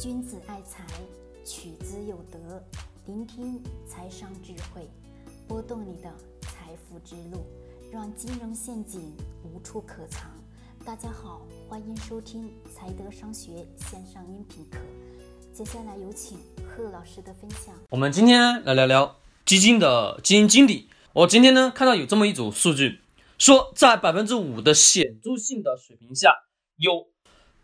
君子爱财，取之有德。聆听财商智慧，拨动你的财富之路，让金融陷阱无处可藏。大家好，欢迎收听财德商学线上音频课。接下来有请贺老师的分享。我们今天来聊聊基金的基金经理。我今天呢看到有这么一组数据，说在百分之五的显著性的水平下，有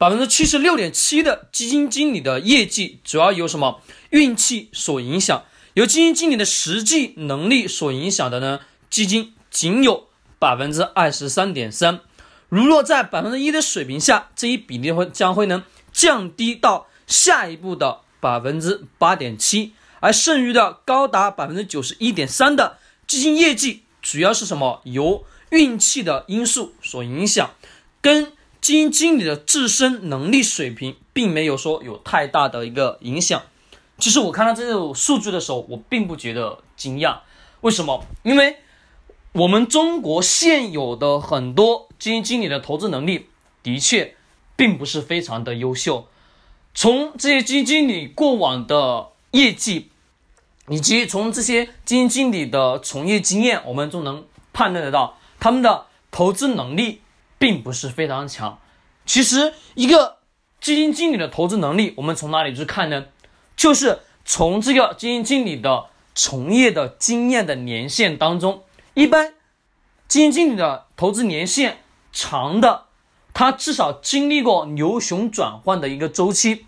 百分之七十六点七的基金经理的业绩主要由什么运气所影响，由基金经理的实际能力所影响的呢？基金仅有百分之二十三点三。如若在百分之一的水平下，这一比例会将会呢降低到下一步的百分之八点七，而剩余的高达百分之九十一点三的。基金业绩主要是什么？由运气的因素所影响，跟基金经理的自身能力水平并没有说有太大的一个影响。其实我看到这种数据的时候，我并不觉得惊讶。为什么？因为我们中国现有的很多基金经理的投资能力的确并不是非常的优秀。从这些基金经理过往的业绩。以及从这些基金经理的从业经验，我们就能判断得到，他们的投资能力并不是非常强。其实，一个基金经理的投资能力，我们从哪里去看呢？就是从这个基金经理的从业的经验的年限当中。一般基金经理的投资年限长的，他至少经历过牛熊转换的一个周期，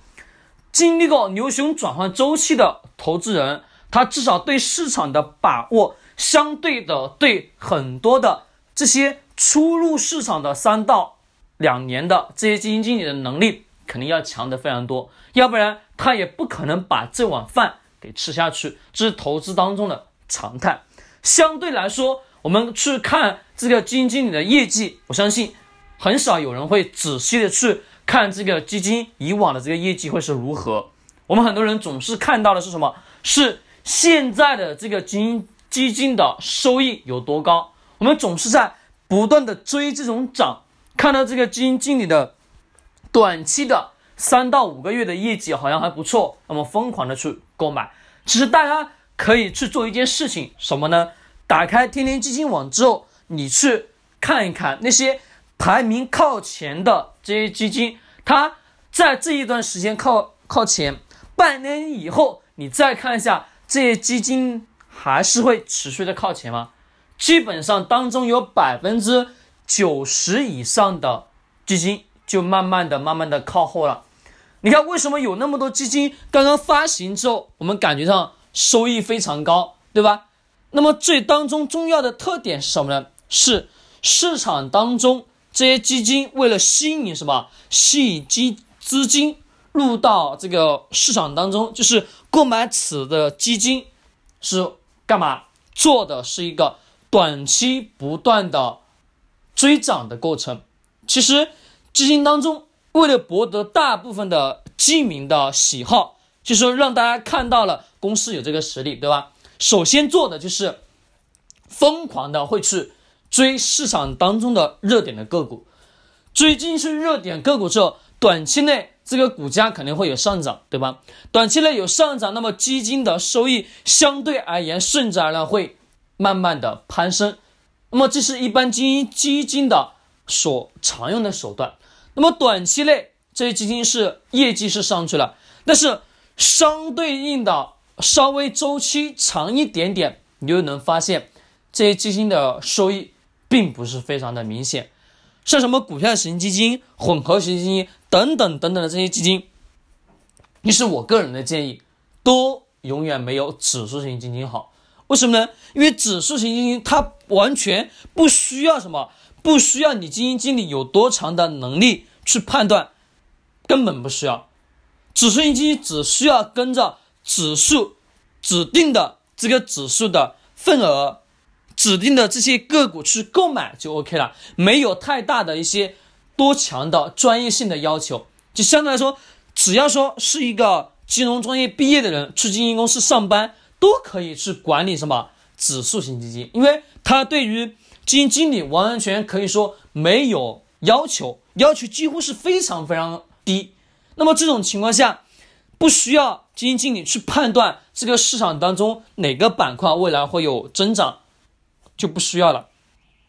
经历过牛熊转换周期的投资人。他至少对市场的把握，相对的对很多的这些初入市场的三到两年的这些基金经理的能力，肯定要强的非常多，要不然他也不可能把这碗饭给吃下去，这是投资当中的常态。相对来说，我们去看这个基金经理的业绩，我相信很少有人会仔细的去看这个基金以往的这个业绩会是如何。我们很多人总是看到的是什么？是。现在的这个基金基金的收益有多高？我们总是在不断的追这种涨，看到这个基金经理的短期的三到五个月的业绩好像还不错，那么疯狂的去购买。其实大家可以去做一件事情，什么呢？打开天天基金网之后，你去看一看那些排名靠前的这些基金，它在这一段时间靠靠前，半年以后你再看一下。这些基金还是会持续的靠前吗？基本上当中有百分之九十以上的基金就慢慢的、慢慢的靠后了。你看，为什么有那么多基金刚刚发行之后，我们感觉上收益非常高，对吧？那么这当中重要的特点是什么呢？是市场当中这些基金为了吸引什么？吸引基资金。入到这个市场当中，就是购买此的基金是干嘛？做的是一个短期不断的追涨的过程。其实基金当中为了博得大部分的基民的喜好，就说让大家看到了公司有这个实力，对吧？首先做的就是疯狂的会去追市场当中的热点的个股，追进去热点个股之后，短期内。这个股价肯定会有上涨，对吧？短期内有上涨，那么基金的收益相对而言顺之而然会慢慢的攀升。那么这是一般基金基金的所常用的手段。那么短期内这些基金是业绩是上去了，但是相对应的稍微周期长一点点，你就能发现这些基金的收益并不是非常的明显。像什么股票型基金、混合型基金等等等等的这些基金，其实我个人的建议，都永远没有指数型基金好。为什么呢？因为指数型基金它完全不需要什么，不需要你基金经理有多长的能力去判断，根本不需要。指数型基金只需要跟着指数指定的这个指数的份额。指定的这些个股去购买就 OK 了，没有太大的一些多强的专业性的要求。就相对来说，只要说是一个金融专业毕业的人去基金公司上班，都可以去管理什么指数型基金，因为他对于基金经理完全可以说没有要求，要求几乎是非常非常低。那么这种情况下，不需要基金经理去判断这个市场当中哪个板块未来会有增长，就不需要了。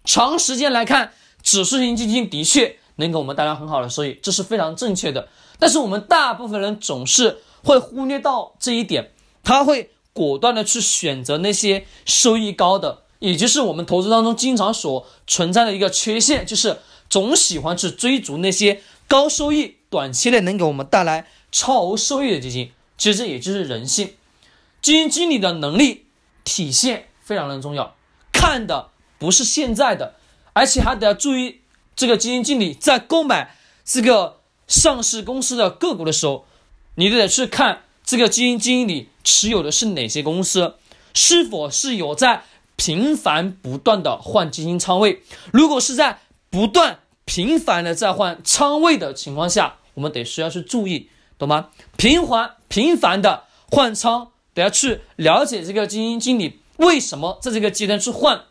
长时间来看，指数型基金的确能给我们带来很好的收益，这是非常正确的。但是我们大部分人总是会忽略到这一点，他会果断的去选择那些收益高的，也就是我们投资当中经常所存在的一个缺陷，就是总喜欢去追逐那些高收益、短期内能给我们带来超额收益的基金。其实也就是人性，基金经理的能力体现非常的重要，看的不是现在的，而且还得要注意这个基金经理在购买这个。上市公司的个股的时候，你得去看这个基金经理持有的是哪些公司，是否是有在频繁不断的换基金仓位。如果是在不断频繁的在换仓位的情况下，我们得需要去注意，懂吗？频繁频繁的换仓，得要去了解这个基金经理为什么在这个阶段去换，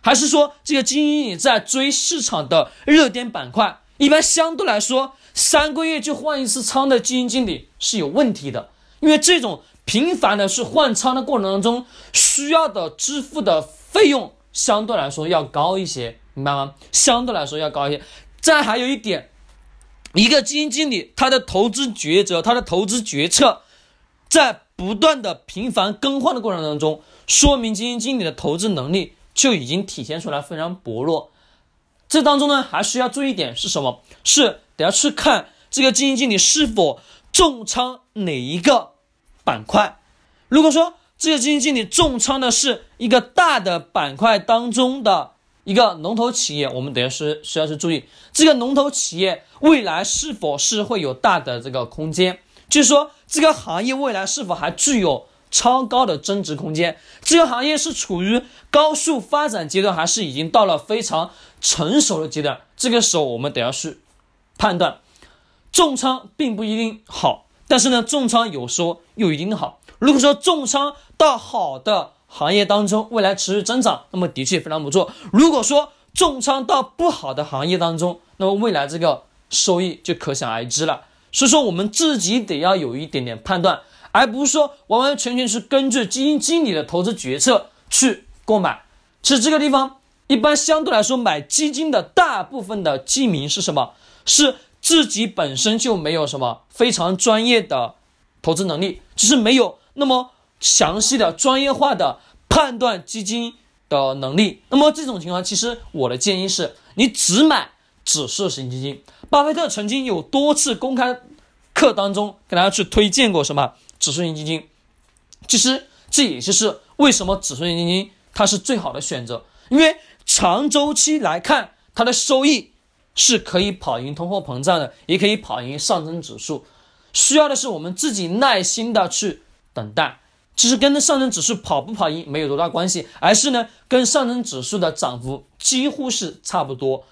还是说这个基金经理在追市场的热点板块？一般相对来说。三个月就换一次仓的基金经理是有问题的，因为这种频繁的去换仓的过程当中，需要的支付的费用相对来说要高一些，明白吗？相对来说要高一些。再还有一点，一个基金经理他的投资抉择，他的投资决策，在不断的频繁更换的过程当中，说明基金经理的投资能力就已经体现出来非常薄弱。这当中呢，还需要注意一点是什么？是。得要去看这个基金经理是否重仓哪一个板块。如果说这个基金经理重仓的是一个大的板块当中的一个龙头企业，我们等下是需要去注意这个龙头企业未来是否是会有大的这个空间，就是说这个行业未来是否还具有超高的增值空间，这个行业是处于高速发展阶段，还是已经到了非常成熟的阶段？这个时候我们得要去。判断重仓并不一定好，但是呢，重仓有说又一定好。如果说重仓到好的行业当中，未来持续增长，那么的确非常不错。如果说重仓到不好的行业当中，那么未来这个收益就可想而知了。所以说，我们自己得要有一点点判断，而不是说完完全全是根据基金经理的投资决策去购买。其实这个地方，一般相对来说，买基金的大部分的基民是什么？是自己本身就没有什么非常专业的投资能力，只是没有那么详细的专业化的判断基金的能力。那么这种情况，其实我的建议是你只买指数型基金。巴菲特曾经有多次公开课当中给大家去推荐过什么指数型基金。其实这也就是为什么指数型基金它是最好的选择，因为长周期来看它的收益。是可以跑赢通货膨胀的，也可以跑赢上证指数。需要的是我们自己耐心的去等待。其实跟上证指数跑不跑赢没有多大关系，而是呢跟上证指数的涨幅几乎是差不多，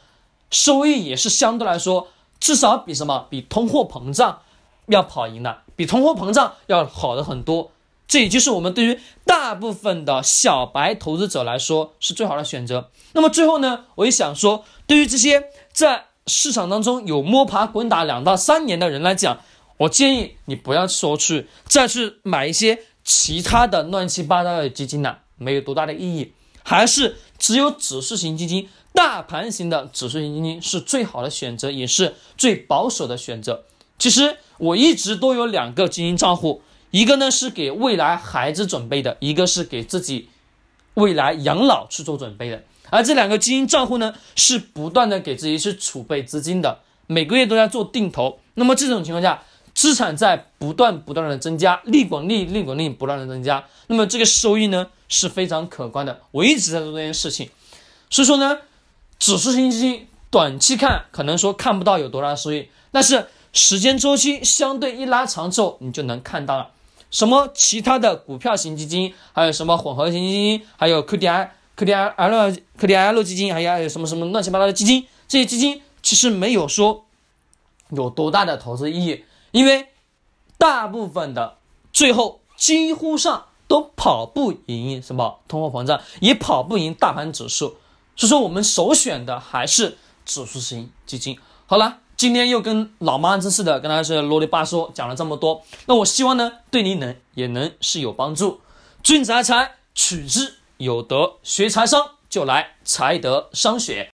收益也是相对来说至少比什么比通货膨胀要跑赢的，比通货膨胀要好的很多。这也就是我们对于大部分的小白投资者来说是最好的选择。那么最后呢，我也想说，对于这些。在市场当中有摸爬滚打两到三年的人来讲，我建议你不要说去再去买一些其他的乱七八糟的基金了，没有多大的意义，还是只有指数型基金、大盘型的指数型基金是最好的选择，也是最保守的选择。其实我一直都有两个基金账户，一个呢是给未来孩子准备的，一个是给自己未来养老去做准备的。而这两个基金账户呢，是不断的给自己去储备资金的，每个月都在做定投。那么这种情况下，资产在不断不断的增加，利滚利，利滚利不断的增加，那么这个收益呢是非常可观的。我一直在做这件事情，所以说呢，指数型基金短期看可能说看不到有多大收益，但是时间周期相对一拉长之后，你就能看到了。什么其他的股票型基金，还有什么混合型基金，还有 QDII。KDL 克 KDL 基金，还有什么什么乱七八糟的基金，这些基金其实没有说有多大的投资意义，因为大部分的最后几乎上都跑不赢什么通货膨胀，也跑不赢大盘指数，所以说我们首选的还是指数型基金。好了。今天又跟老妈子似的，跟大家是啰里吧嗦讲了这么多，那我希望呢对你能也能是有帮助。君子爱财，取之有德学财商就来财德商学。